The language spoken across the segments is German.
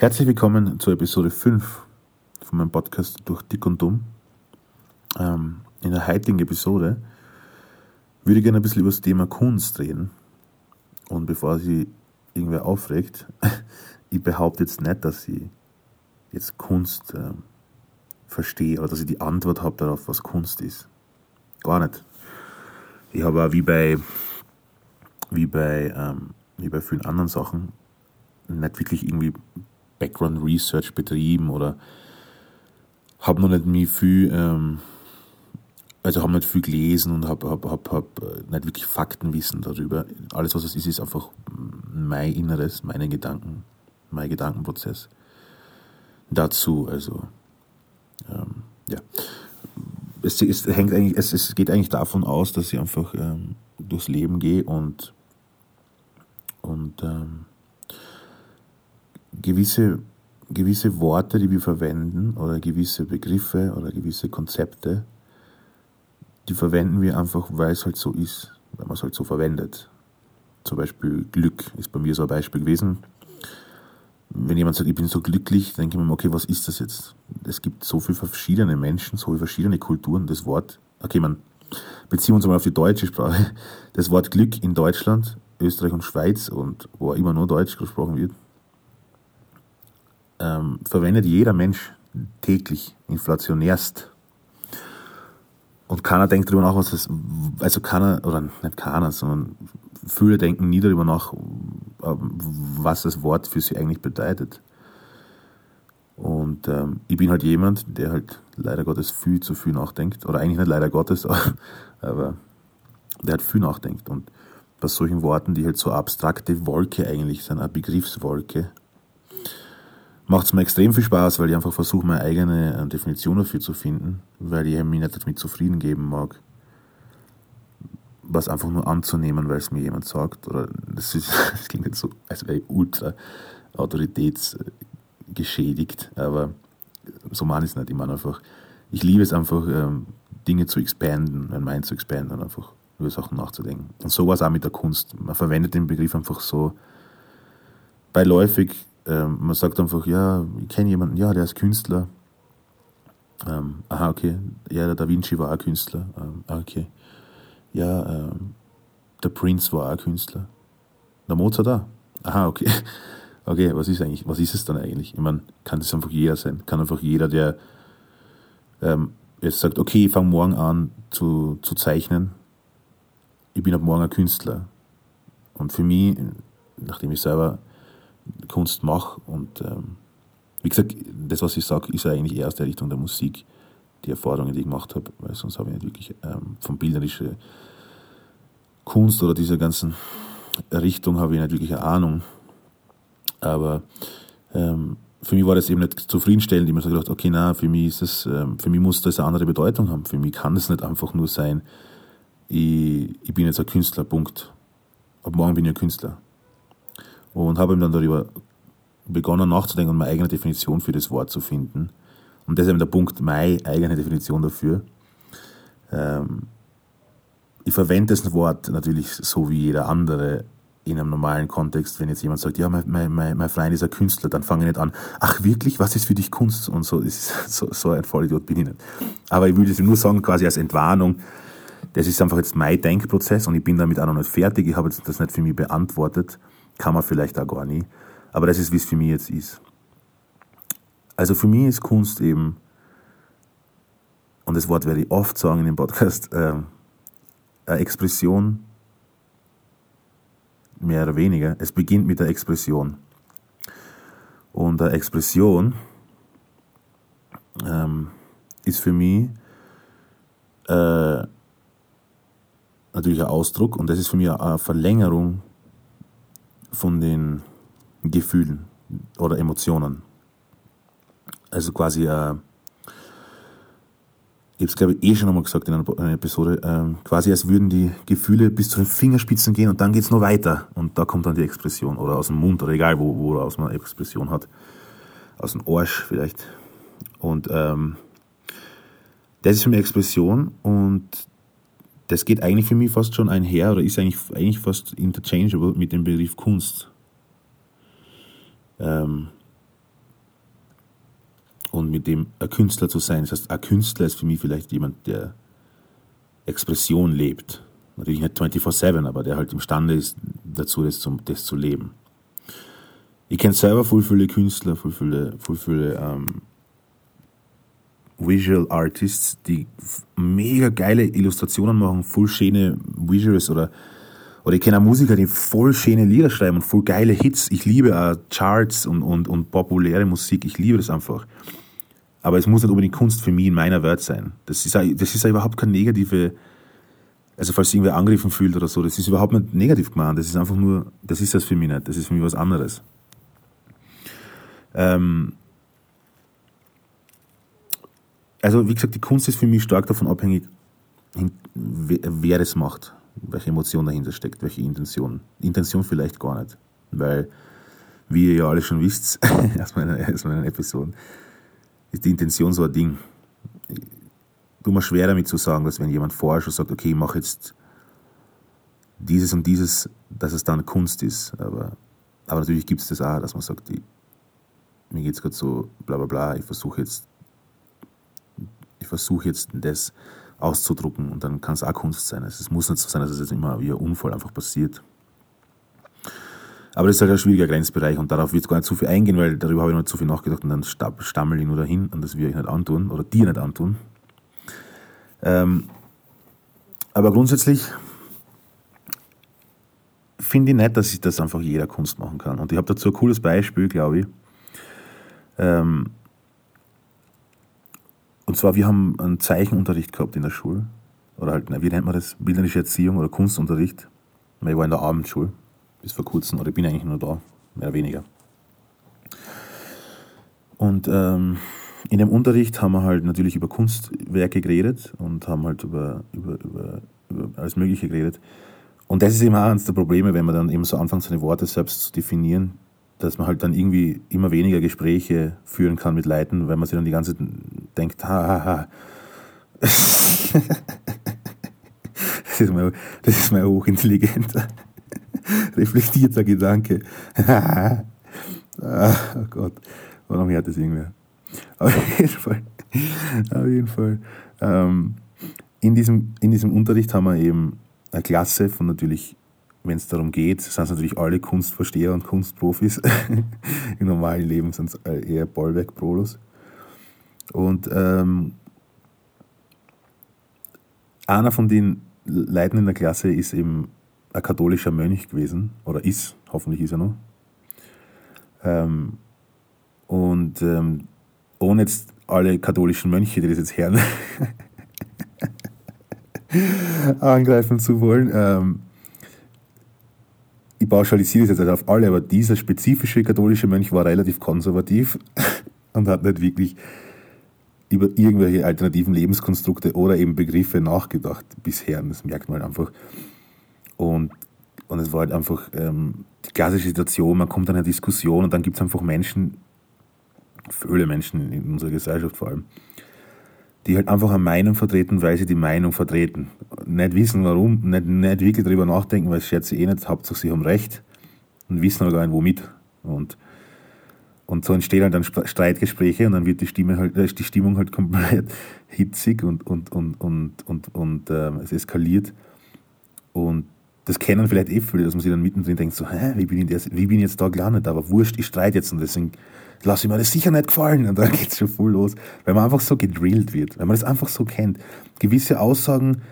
Herzlich willkommen zur Episode 5 von meinem Podcast Durch Dick und Dumm. Ähm, in der heutigen Episode würde ich gerne ein bisschen über das Thema Kunst reden. Und bevor sie irgendwer aufregt, ich behaupte jetzt nicht, dass ich jetzt Kunst äh, verstehe oder dass ich die Antwort habe darauf, was Kunst ist. Gar nicht. Ich habe auch wie bei, wie bei, ähm, wie bei vielen anderen Sachen nicht wirklich irgendwie Background Research betrieben oder habe noch nicht mehr viel, ähm, also habe nicht viel gelesen und habe hab, hab, hab äh, nicht wirklich Faktenwissen darüber. Alles, was es ist, ist einfach mein Inneres, meine Gedanken, mein Gedankenprozess dazu. Also ja, es, es, hängt eigentlich, es, es geht eigentlich davon aus, dass ich einfach ähm, durchs Leben gehe und und ähm, gewisse gewisse Worte, die wir verwenden oder gewisse Begriffe oder gewisse Konzepte, die verwenden wir einfach, weil es halt so ist, weil man es halt so verwendet. Zum Beispiel Glück ist bei mir so ein Beispiel gewesen wenn jemand sagt, ich bin so glücklich, denke ich mir, okay, was ist das jetzt? Es gibt so viele verschiedene Menschen, so viele verschiedene Kulturen. Das Wort, okay, man beziehen uns mal auf die deutsche Sprache. Das Wort Glück in Deutschland, Österreich und Schweiz und wo immer nur Deutsch gesprochen wird, ähm, verwendet jeder Mensch täglich, inflationärst. Und keiner denkt darüber nach, was das, also keiner, oder nicht keiner, sondern viele denken nie darüber nach, ähm, was das Wort für sie eigentlich bedeutet. Und ähm, ich bin halt jemand, der halt leider Gottes viel zu viel nachdenkt. Oder eigentlich nicht leider Gottes, aber der halt viel nachdenkt. Und bei solchen Worten, die halt so abstrakte Wolke eigentlich sind, eine Begriffswolke, macht es mir extrem viel Spaß, weil ich einfach versuche, meine eigene äh, Definition dafür zu finden, weil ich mich nicht damit zufrieden geben mag was einfach nur anzunehmen, weil es mir jemand sagt. Oder das, ist, das klingt jetzt so, als wäre ich ultra autoritätsgeschädigt, aber so ich es nicht. Ich meine einfach, ich liebe es einfach, ähm, Dinge zu expanden, mein Mind zu expanden und einfach über Sachen nachzudenken. Und so war es auch mit der Kunst. Man verwendet den Begriff einfach so beiläufig. Ähm, man sagt einfach, ja, ich kenne jemanden, ja, der ist Künstler. Ähm, aha, okay. Ja, der Da Vinci war auch Künstler. Ähm, ah, okay ja, ähm, der Prince war auch Künstler. Der Mozart da. Aha, okay. Okay, was ist eigentlich, was ist es dann eigentlich? Ich meine, kann das einfach jeder sein? Kann einfach jeder, der ähm, jetzt sagt, okay, ich fange morgen an zu, zu zeichnen, ich bin ab morgen ein Künstler. Und für mich, nachdem ich selber Kunst mache und ähm, wie gesagt, das, was ich sage, ist eigentlich eher aus der Richtung der Musik die Erfahrungen, die ich gemacht habe, weil sonst habe ich nicht wirklich ähm, von bilderischer Kunst oder dieser ganzen Richtung habe ich nicht wirklich eine Ahnung. Aber ähm, für mich war das eben nicht zufriedenstellend. Ich habe mir gedacht, okay, na, für mich ist das, ähm, für mich muss das eine andere Bedeutung haben. Für mich kann das nicht einfach nur sein, ich, ich bin jetzt ein Künstler, Punkt. Ab morgen bin ich ein Künstler. Und habe eben dann darüber begonnen nachzudenken und meine eigene Definition für das Wort zu finden. Und das ist eben der Punkt, meine eigene Definition dafür. Ähm, ich verwende das Wort natürlich so wie jeder andere in einem normalen Kontext, wenn jetzt jemand sagt, ja, mein, mein, mein, Freund ist ein Künstler, dann fange ich nicht an, ach wirklich, was ist für dich Kunst? Und so, ist, so, so ein Vollidiot bin ich nicht. Aber ich will das nur sagen, quasi als Entwarnung, das ist einfach jetzt mein Denkprozess und ich bin damit auch noch nicht fertig, ich habe jetzt das nicht für mich beantwortet, kann man vielleicht auch gar nie, aber das ist, wie es für mich jetzt ist. Also für mich ist Kunst eben, und das Wort werde ich oft sagen in dem Podcast, äh, eine Expression, mehr oder weniger. Es beginnt mit der Expression. Und eine Expression ähm, ist für mich äh, natürlich ein Ausdruck und das ist für mich eine Verlängerung von den Gefühlen oder Emotionen also quasi, äh, ich habe es glaube ich eh schon einmal gesagt in einer, einer Episode, äh, quasi als würden die Gefühle bis zu den Fingerspitzen gehen und dann geht's noch weiter. Und da kommt dann die Expression oder aus dem Mund oder egal wo, wo aus man Expression hat, aus dem Arsch vielleicht. Und ähm, das ist für mich Expression und das geht eigentlich für mich fast schon einher oder ist eigentlich, eigentlich fast interchangeable mit dem Begriff Kunst. Ähm, und mit dem ein Künstler zu sein. Das heißt, ein Künstler ist für mich vielleicht jemand, der Expression lebt. Natürlich nicht 24-7, aber der halt imstande ist, dazu das, zum, das zu leben. Ich kenne selber voll viele Künstler, voll viele, voll viele ähm, Visual Artists, die mega geile Illustrationen machen, voll schöne Visuals oder oder ich kenne auch Musiker, die voll schöne Lieder schreiben und voll geile Hits. Ich liebe auch Charts und, und, und populäre Musik. Ich liebe das einfach. Aber es muss nicht unbedingt Kunst für mich in meiner Welt sein. Das ist, auch, das ist auch überhaupt keine negative, also falls irgendwer angegriffen fühlt oder so, das ist überhaupt nicht negativ gemeint. Das ist einfach nur, das ist das für mich nicht. Das ist für mich was anderes. Ähm, also wie gesagt, die Kunst ist für mich stark davon abhängig, wer das macht, welche Emotion dahinter steckt, welche Intention. Intention vielleicht gar nicht, weil, wie ihr ja alle schon wisst, aus meinen, aus meinen Episoden, ist die Intention so ein Ding. Du mir schwer damit zu sagen, dass wenn jemand vorher schon sagt, okay, ich mache jetzt dieses und dieses, dass es dann Kunst ist. Aber, aber natürlich gibt es das auch, dass man sagt, ich, mir geht es gerade so, bla bla bla, ich versuche jetzt ich versuche jetzt das auszudrucken und dann kann es auch Kunst sein. Es muss nicht so sein, dass es jetzt immer wie ein Unfall einfach passiert. Aber das ist halt ein schwieriger Grenzbereich und darauf wird gar nicht zu viel eingehen, weil darüber habe ich noch nicht zu viel nachgedacht und dann stammel ich nur dahin und das will ich nicht antun oder dir nicht antun. Ähm, aber grundsätzlich finde ich nicht, dass ich das einfach jeder Kunst machen kann. Und ich habe dazu ein cooles Beispiel, glaube ich. Ähm, und zwar, wir haben einen Zeichenunterricht gehabt in der Schule. Oder halt, wie nennt man das? Bildnerische Erziehung oder Kunstunterricht. Ich war in der Abendschule bis vor kurzem, oder bin eigentlich nur da, mehr oder weniger. Und ähm, in dem Unterricht haben wir halt natürlich über Kunstwerke geredet und haben halt über, über, über, über alles Mögliche geredet. Und das ist auch eines der Probleme, wenn man dann eben so anfängt, seine Worte selbst zu definieren, dass man halt dann irgendwie immer weniger Gespräche führen kann mit Leuten, weil man sich dann die ganze Zeit denkt, ha, ha, ha. das, ist mein, das ist mein hochintelligenter, reflektierter Gedanke. ah, oh Gott, warum hört das irgendwer? Auf jeden Fall, auf jeden Fall. Ähm, in, diesem, in diesem Unterricht haben wir eben eine Klasse von natürlich wenn es darum geht, sind es natürlich alle Kunstversteher und Kunstprofis. Im normalen Leben sind es eher Bollwerk-Prolos. Und ähm, einer von den Leuten in der Klasse ist eben ein katholischer Mönch gewesen, oder ist, hoffentlich ist er noch. Ähm, und ähm, ohne jetzt alle katholischen Mönche, die das jetzt hören, angreifen zu wollen, ähm, ich pauschalisiere es jetzt nicht auf alle, aber dieser spezifische katholische Mönch war relativ konservativ und hat nicht wirklich über irgendwelche alternativen Lebenskonstrukte oder eben Begriffe nachgedacht bisher. Das merkt man halt einfach. Und, und es war halt einfach ähm, die klassische Situation, man kommt an eine Diskussion und dann gibt es einfach Menschen, viele Menschen in unserer Gesellschaft vor allem, die halt einfach eine Meinung vertreten, weil sie die Meinung vertreten. Nicht wissen warum, nicht, nicht wirklich darüber nachdenken, weil es schert sie eh nicht, Hauptsache sie haben Recht und wissen aber gar nicht womit. Und, und so entstehen halt dann Streitgespräche und dann wird die, Stimme halt, äh, die Stimmung halt komplett hitzig und, und, und, und, und, und äh, es eskaliert. Und das kennen vielleicht eh viele, dass man sich dann mittendrin denkt, so, hä, wie bin ich, jetzt, wie bin ich jetzt da gelandet? Aber wurscht, ich streite jetzt und deswegen lasse ich mir das sicher nicht gefallen. Und dann geht's schon voll los. Weil man einfach so gedrillt wird, weil man das einfach so kennt. Gewisse Aussagen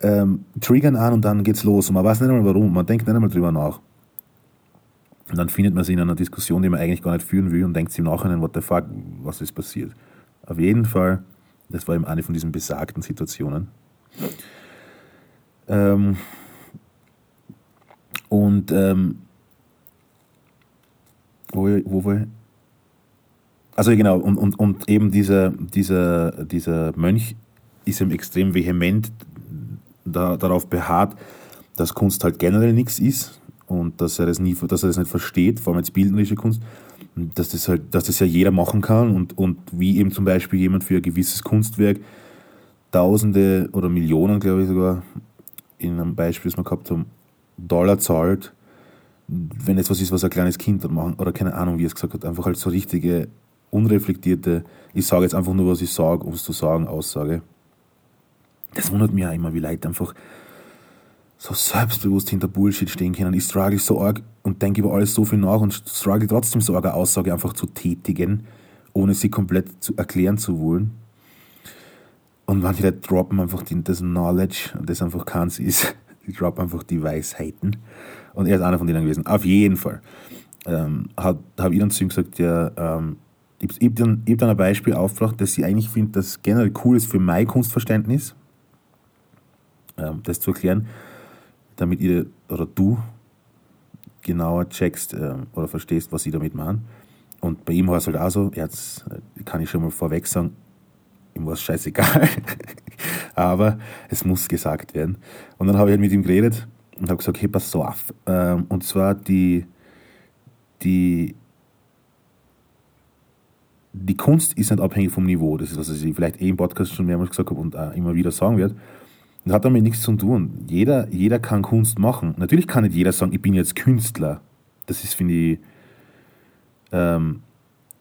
ähm, triggern an und dann geht's los. Und man weiß nicht einmal warum, man denkt nicht einmal drüber nach. Und dann findet man sich in einer Diskussion, die man eigentlich gar nicht führen will und denkt sich im Nachhinein, what the fuck, was ist passiert. Auf jeden Fall, das war eben eine von diesen besagten Situationen. Ähm, und ähm, wo, wo war Also genau, und, und, und eben dieser, dieser, dieser Mönch ist eben extrem vehement da, darauf beharrt, dass Kunst halt generell nichts ist und dass er das nie, dass er das nicht versteht, vor allem als bildnerische Kunst, dass das halt, dass das ja jeder machen kann und, und wie eben zum Beispiel jemand für ein gewisses Kunstwerk Tausende oder Millionen, glaube ich sogar, in einem Beispiel, das wir gehabt haben, Dollar zahlt, wenn es was ist, was ein kleines Kind machen, oder keine Ahnung, wie es gesagt hat, einfach halt so richtige, unreflektierte, ich sage jetzt einfach nur, was ich sage, um es zu sagen, Aussage. Das wundert mich auch immer, wie Leute einfach so selbstbewusst hinter Bullshit stehen können. Ich struggle so arg und denke über alles so viel nach und struggle trotzdem so arg eine Aussage einfach zu tätigen, ohne sie komplett zu erklären zu wollen. Und manche Leute droppen einfach das Knowledge, das einfach keins ist. Die droppen einfach die Weisheiten. Und er ist einer von denen gewesen. Auf jeden Fall. Ähm, habe ich dann zu ihm gesagt, ja, ähm, ich, ich habe dann, hab dann ein Beispiel aufgebracht, dass ich eigentlich finde, dass generell cool ist für mein Kunstverständnis, ähm, das zu erklären damit ihr oder du genauer checkst äh, oder verstehst, was ich damit meine. Und bei ihm war es halt auch so, jetzt äh, kann ich schon mal vorweg sagen, ihm war es scheißegal, aber es muss gesagt werden. Und dann habe ich halt mit ihm geredet und habe gesagt, hey, pass auf. Ähm, und zwar die, die, die Kunst ist nicht abhängig vom Niveau. Das ist, was ich vielleicht eh im Podcast schon mehrmals gesagt habe und auch immer wieder sagen werde. Das hat damit nichts zu tun. Jeder, jeder kann Kunst machen. Natürlich kann nicht jeder sagen, ich bin jetzt Künstler. Das ist, finde ich, ähm,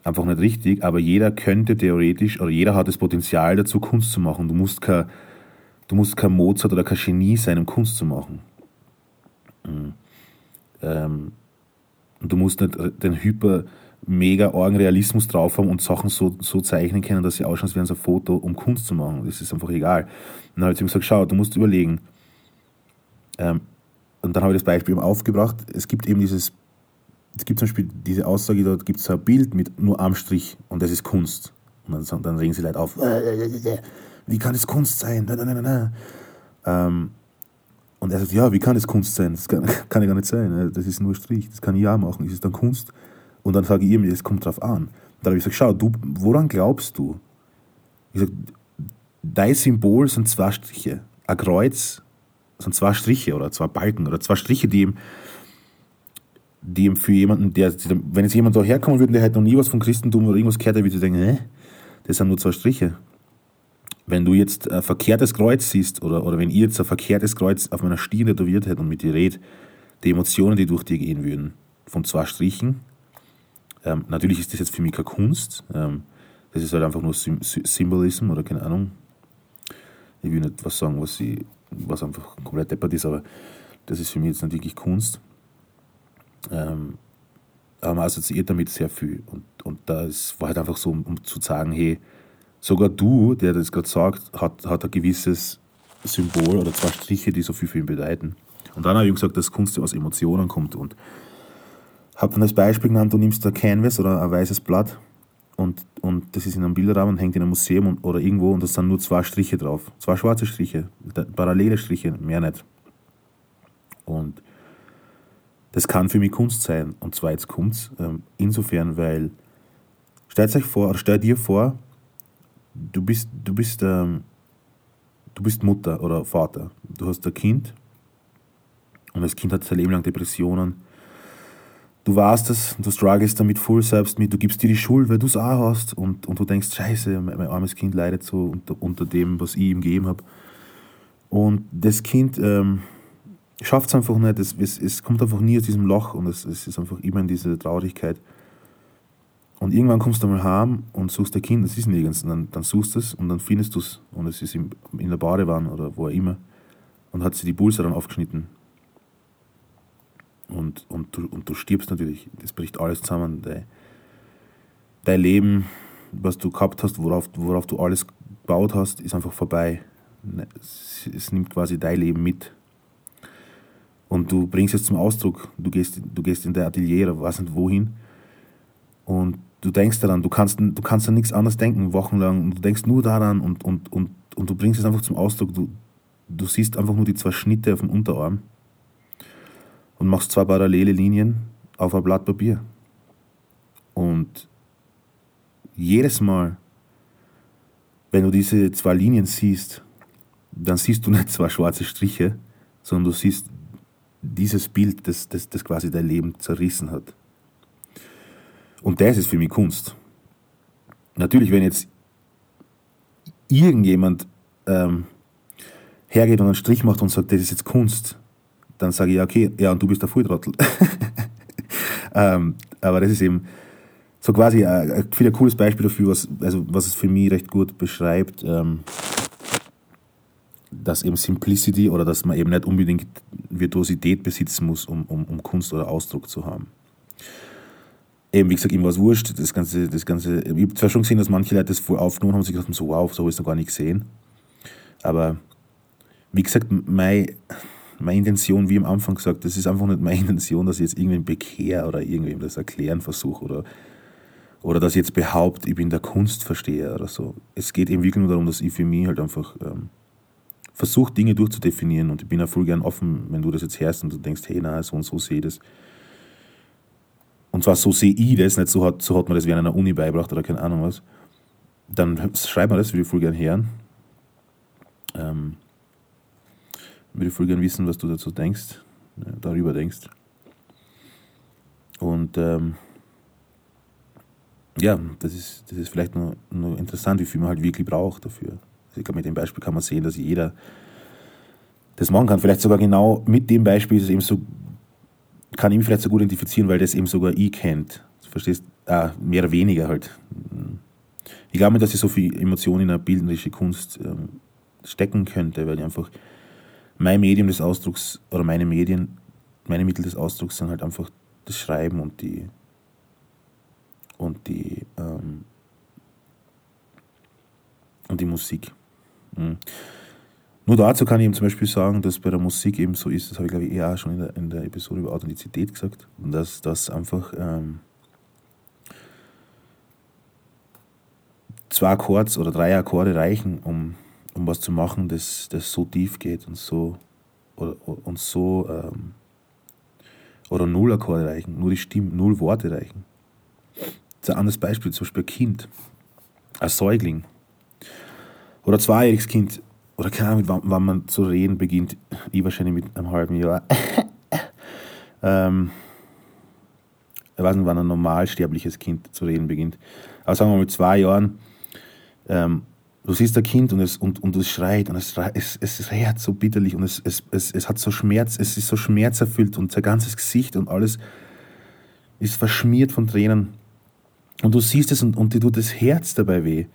einfach nicht richtig, aber jeder könnte theoretisch oder jeder hat das Potenzial dazu, Kunst zu machen. Du musst kein, du musst kein Mozart oder kein Genie sein, um Kunst zu machen. Mhm. Ähm, und du musst nicht den hyper mega argen Realismus drauf haben und Sachen so, so zeichnen können, dass sie ausschauen, so ein Foto, um Kunst zu machen. Das ist einfach egal. Und dann habe ich gesagt, schau, du musst überlegen. Ähm, und dann habe ich das Beispiel eben aufgebracht. Es gibt eben dieses, es gibt zum Beispiel diese Aussage, dort gibt es ein Bild mit nur einem Strich und das ist Kunst. Und dann, dann regen sie Leute auf, wie kann das Kunst sein? Ähm, und er sagt, ja, wie kann das Kunst sein? Das kann, kann ja gar nicht sein. Das ist nur Strich. Das kann ich ja machen. Ist es dann Kunst? Und dann sage ich ihm, es kommt drauf an. Dann habe ich gesagt, schau, du, woran glaubst du? Ich sage, dein Symbol sind zwei Striche. Ein Kreuz sind zwei Striche oder zwei Balken oder zwei Striche, die ihm, die ihm für jemanden, der, wenn jetzt jemand da herkommen würde, der halt noch nie was vom Christentum oder irgendwas gehört, der würde denken, hä? Das sind nur zwei Striche. Wenn du jetzt ein verkehrtes Kreuz siehst, oder, oder wenn ihr jetzt ein verkehrtes Kreuz auf meiner Stirn tätowiert hättet und mit dir redet, die Emotionen, die durch dir gehen würden, von zwei Strichen, ähm, natürlich ist das jetzt für mich keine Kunst. Ähm, das ist halt einfach nur Sym Symbolism oder keine Ahnung. Ich will nicht was sagen, was, ich, was einfach komplett deppert ist, aber das ist für mich jetzt nicht wirklich Kunst. Ähm, man assoziiert damit sehr viel. Und, und das war halt einfach so, um, um zu sagen, hey, sogar du, der das gerade sagt, hat, hat ein gewisses Symbol oder zwei Striche, die so viel für ihn bedeuten. Und dann habe ich gesagt, dass Kunst aus Emotionen kommt. Und habe dann als Beispiel genannt, du nimmst ein Canvas oder ein weißes Blatt und, und das ist in einem Bilderrahmen hängt in einem Museum und, oder irgendwo und da sind nur zwei Striche drauf. Zwei schwarze Striche, parallele Striche, mehr nicht. Und das kann für mich Kunst sein. Und zwar jetzt kommt's, ähm, insofern, weil, stellt euch vor, stell dir vor, du bist, du bist, ähm, du bist Mutter oder Vater. Du hast ein Kind und das Kind hat sein Leben lang Depressionen du weißt es, du struggles damit voll selbst mit, du gibst dir die Schuld, weil du es auch hast und, und du denkst, scheiße, mein, mein armes Kind leidet so unter, unter dem, was ich ihm gegeben habe. Und das Kind ähm, schafft es einfach nicht, es, es, es, kommt einfach nie aus diesem Loch und es, es ist einfach immer in dieser Traurigkeit. Und irgendwann kommst du mal heim und suchst dein Kind, das ist nirgends. Und dann, dann suchst du es und dann findest du es und es ist in, in der Badewanne oder wo auch immer und hat sie die Pulse dann aufgeschnitten und, und, du, und du stirbst natürlich. Das bricht alles zusammen. Dein, dein Leben, was du gehabt hast, worauf, worauf du alles gebaut hast, ist einfach vorbei. Ne, es, es nimmt quasi dein Leben mit. Und du bringst es zum Ausdruck. Du gehst, du gehst in dein Atelier oder weiß nicht wohin. Und du denkst daran, du kannst, du kannst an nichts anderes denken, wochenlang. Und du denkst nur daran und, und, und, und du bringst es einfach zum Ausdruck. Du, du siehst einfach nur die zwei Schnitte auf dem Unterarm und machst zwei parallele Linien auf ein Blatt Papier. Und jedes Mal, wenn du diese zwei Linien siehst, dann siehst du nicht zwei schwarze Striche, sondern du siehst dieses Bild, das, das, das quasi dein Leben zerrissen hat. Und das ist für mich Kunst. Natürlich, wenn jetzt irgendjemand äh, ähm, hergeht und einen Strich macht und sagt, das ist jetzt Kunst, dann sage ich, ja, okay, ja, und du bist der Volltrottel. ähm, aber das ist eben so quasi ein, ein, ein cooles Beispiel dafür, was, also, was es für mich recht gut beschreibt, ähm, dass eben Simplicity oder dass man eben nicht unbedingt Virtuosität besitzen muss, um, um, um Kunst oder Ausdruck zu haben. Eben, wie gesagt, ihm war es wurscht, das ganze, das ganze, ich habe zwar schon gesehen, dass manche Leute das voll aufgenommen haben sich gedacht haben, so wow, so habe ich es noch gar nicht gesehen. Aber wie gesagt, meine, meine Intention, wie am Anfang gesagt, das ist einfach nicht meine Intention, dass ich jetzt irgendwen bekehre oder irgendwem das erklären versuche oder, oder dass ich jetzt behaupte, ich bin der Kunstversteher oder so. Es geht eben wirklich nur darum, dass ich für mich halt einfach ähm, versuche, Dinge durchzudefinieren und ich bin auch voll gern offen, wenn du das jetzt hörst und du denkst, hey, na, so und so sehe ich das. Und zwar so sehe ich das, nicht so hat, so hat man das während einer Uni beibracht oder keine Ahnung was. Dann schreib mir das, würde ich voll gern hören. Ähm, würde ich voll gern wissen, was du dazu denkst, äh, darüber denkst. Und ähm, ja, das ist, das ist vielleicht nur, nur interessant, wie viel man halt wirklich braucht dafür. Ich glaube, mit dem Beispiel kann man sehen, dass jeder das machen kann. Vielleicht sogar genau mit dem Beispiel ist es eben so, kann ich mich vielleicht so gut identifizieren, weil das eben sogar ich kennt. Verstehst? Ah, mehr oder weniger halt. Ich glaube nicht, dass ich so viel Emotionen in eine bildnerische Kunst ähm, stecken könnte, weil ich einfach mein Medium des Ausdrucks oder meine Medien, meine Mittel des Ausdrucks sind halt einfach das Schreiben und die und die ähm, und die Musik. Mhm. Nur dazu kann ich eben zum Beispiel sagen, dass bei der Musik eben so ist, das habe ich glaube ich eher auch schon in der, in der Episode über Authentizität gesagt, dass das einfach ähm, zwei Akkords oder drei Akkorde reichen, um, um was zu machen, das, das so tief geht und so oder, und so ähm, oder null Akkorde reichen, nur die Stimmen, null Worte reichen. Das ist ein anderes Beispiel, zum Beispiel ein Kind, ein Säugling oder ein zweijähriges Kind oder keine Ahnung, wann, wann man zu reden beginnt, ich wahrscheinlich mit einem halben Jahr. ähm, ich weiß nicht, wann ein normalsterbliches Kind zu reden beginnt. Aber sagen wir mal mit zwei Jahren, ähm, du siehst ein Kind und es, und, und es schreit und es, es, es rät so bitterlich und es, es, es, es hat so Schmerz, es ist so schmerzerfüllt und sein ganzes Gesicht und alles ist verschmiert von Tränen. Und du siehst es und, und dir tut das Herz dabei weh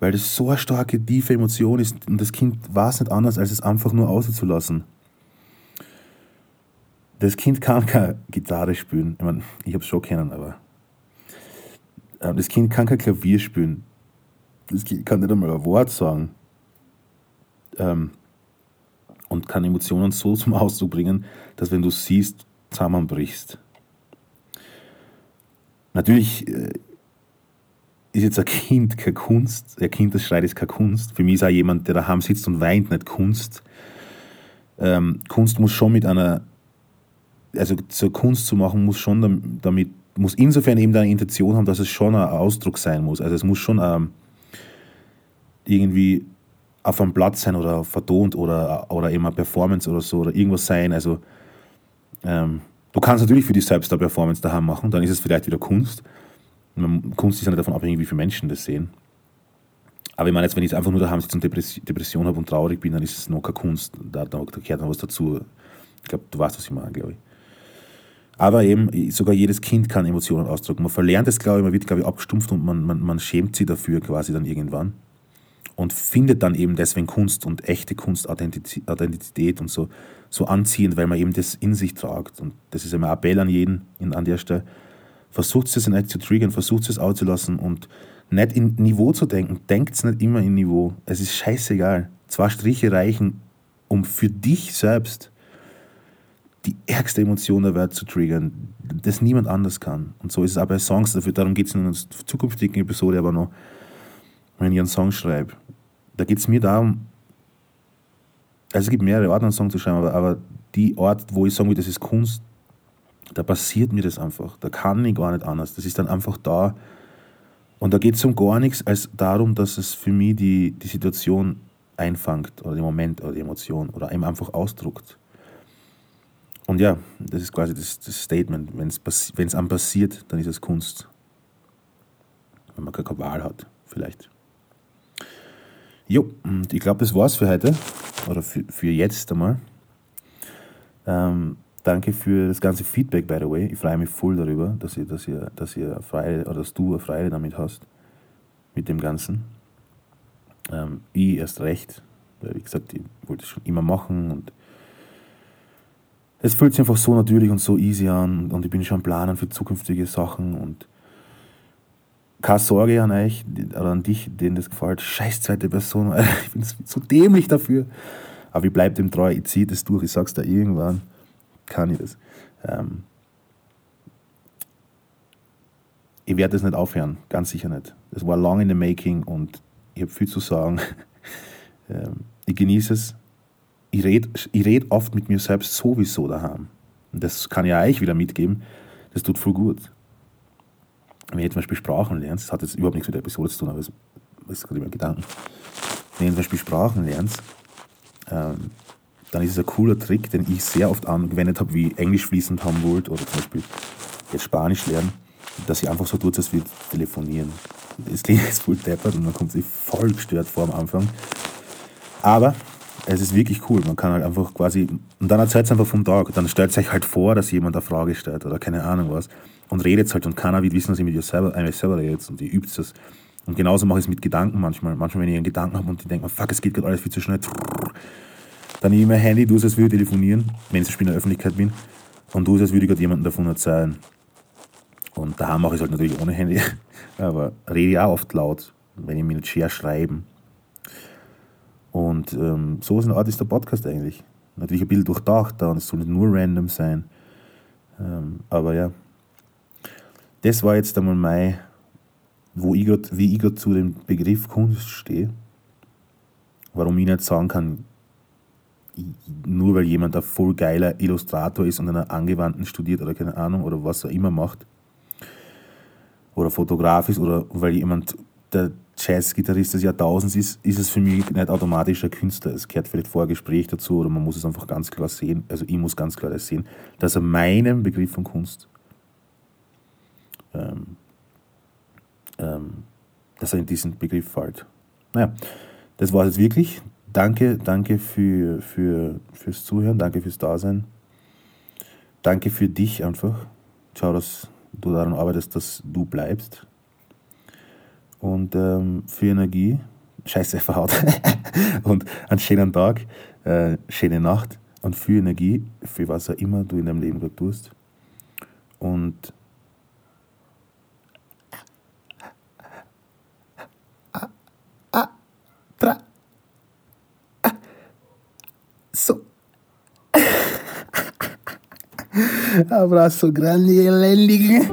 weil das so eine starke, tiefe Emotion ist und das Kind weiß nicht anders, als es einfach nur auszulassen. Das Kind kann keine Gitarre spielen. Ich meine, ich habe es schon kennen, aber äh, das Kind kann kein Klavier spielen. Das Kind kann nicht einmal ein Wort sagen. Ähm, und kann Emotionen so zum Ausdruck bringen, dass wenn du siehst, zusammenbrichst. Natürlich äh, ist jetzt ein Kind keine Kunst. Ein Kind, das schreit, ist keine Kunst. Für mich ist auch jemand, der daheim sitzt und weint, nicht Kunst. Ähm, Kunst muss schon mit einer, also zur Kunst zu machen, muss schon damit, muss insofern eben eine Intention haben, dass es schon ein Ausdruck sein muss. Also es muss schon ähm, irgendwie auf einem Platz sein oder vertont oder, oder eben eine Performance oder so oder irgendwas sein. Also ähm, du kannst natürlich für dich selbst eine Performance daheim machen, dann ist es vielleicht wieder Kunst. Kunst ist ja nicht davon abhängig, wie viele Menschen das sehen. Aber ich meine, jetzt, wenn ich einfach nur daheim sitze und Depression habe und traurig bin, dann ist es noch keine Kunst. Da, da gehört noch was dazu. Ich glaube, du weißt, was ich meine, glaube ich. Aber eben, sogar jedes Kind kann Emotionen ausdrücken. Man verlernt es, glaube ich, man wird, glaube ich, abgestumpft und man, man, man schämt sich dafür quasi dann irgendwann. Und findet dann eben deswegen Kunst und echte Kunst, Authentizität und so, so anziehend, weil man eben das in sich tragt. Und das ist immer ein Appell an jeden an der Stelle versucht es nicht zu triggern, versucht es auszulassen und nicht in Niveau zu denken. Denkt nicht immer in Niveau. Es ist scheißegal. Zwei Striche reichen, um für dich selbst die ärgste Emotion der Welt zu triggern, das niemand anders kann. Und so ist es auch bei Songs. Dafür, darum geht es in einer zukünftigen Episode aber noch, wenn ich einen Song schreibe. Da geht es mir darum, also es gibt mehrere Orte, einen Song zu schreiben, aber, aber die Ort, wo ich sagen will, das ist Kunst, da passiert mir das einfach. Da kann ich gar nicht anders. Das ist dann einfach da. Und da geht es um gar nichts als darum, dass es für mich die, die Situation einfangt oder den Moment oder die Emotion oder eben einfach ausdruckt. Und ja, das ist quasi das, das Statement. Wenn es einem passiert, dann ist es Kunst. Wenn man keine Wahl hat, vielleicht. Jo, und ich glaube, das war's für heute. Oder für, für jetzt einmal. Ähm, danke für das ganze Feedback, by the way. Ich freue mich voll darüber, dass ihr, dass ihr, dass ihr Freude, oder dass du eine Freude damit hast. Mit dem Ganzen. Ähm, ich erst recht. Weil, wie gesagt, ich wollte es schon immer machen und es fühlt sich einfach so natürlich und so easy an und ich bin schon planen für zukünftige Sachen und keine Sorge an euch oder an dich, denen das gefällt. Scheiß zweite Person, ich bin so dämlich dafür. Aber ich bleibe dem treu, ich ziehe das durch, ich sag's da irgendwann, kann ich das. Ähm ich werde das nicht aufhören, ganz sicher nicht. Das war long in the making und ich habe viel zu sagen. ähm ich genieße es. Ich rede ich red oft mit mir selbst sowieso daheim. Und das kann ich euch wieder mitgeben. Das tut voll gut wenn du zum Beispiel Sprachen lernst, das hat jetzt überhaupt nichts mit der Episode zu tun, aber das ist gerade immer Gedanken. Wenn du zum Beispiel Sprachen lernst, ähm, dann ist es ein cooler Trick, den ich sehr oft angewendet habe, wie Englisch fließend haben wollt oder zum Beispiel jetzt Spanisch lernen, dass ich einfach so tue, als wir telefonieren. Das klingt jetzt voll deppert und man kommt sich voll gestört vor am Anfang. Aber es ist wirklich cool. Man kann halt einfach quasi, und dann erzählt es einfach vom Tag. Dann stellt sich halt vor, dass jemand eine Frage stellt oder keine Ahnung was. Und redet halt und keiner wird wissen, dass ich mit dir selber, eigentlich selber redet und die übt es. Und genauso mache ich es mit Gedanken manchmal. Manchmal, wenn ich einen Gedanken habe und ich denke, fuck, es geht gerade alles viel zu schnell. Dann nehme ich mein Handy, du es, als würde telefonieren, wenn ich in der Öffentlichkeit bin. Und du es, als würde gerade jemandem davon erzählen. Und daheim mache ich es halt natürlich ohne Handy. Aber rede ich auch oft laut, wenn ich mir nicht schwer schreiben. Und ähm, so eine Art ist der Podcast eigentlich. Natürlich ein bisschen durchdacht und es soll nicht nur random sein. Ähm, aber ja, das war jetzt einmal mein, wo ich grad, wie ich gerade zu dem Begriff Kunst stehe. Warum ich nicht sagen kann, nur weil jemand ein voll geiler Illustrator ist und einer Angewandten studiert oder keine Ahnung oder was er immer macht. Oder Fotograf ist oder weil jemand der Jazz-Gitarrist des Jahrtausends ist, ist es für mich nicht automatisch ein Künstler. Es gehört vielleicht Vorgespräch dazu oder man muss es einfach ganz klar sehen. Also ich muss ganz klar das sehen, dass er meinem Begriff von Kunst, ähm, ähm, dass er in diesen Begriff fällt. Naja, das war es jetzt wirklich. Danke, danke für, für, fürs Zuhören, danke fürs Dasein. Danke für dich einfach. Schau, dass du daran arbeitest, dass du bleibst und ähm, für Energie, scheiße verhaut, und einen schönen Tag, äh, schöne Nacht und für Energie, für was auch immer du in deinem Leben gerade tust. Und So. Abraço grande, Lelig.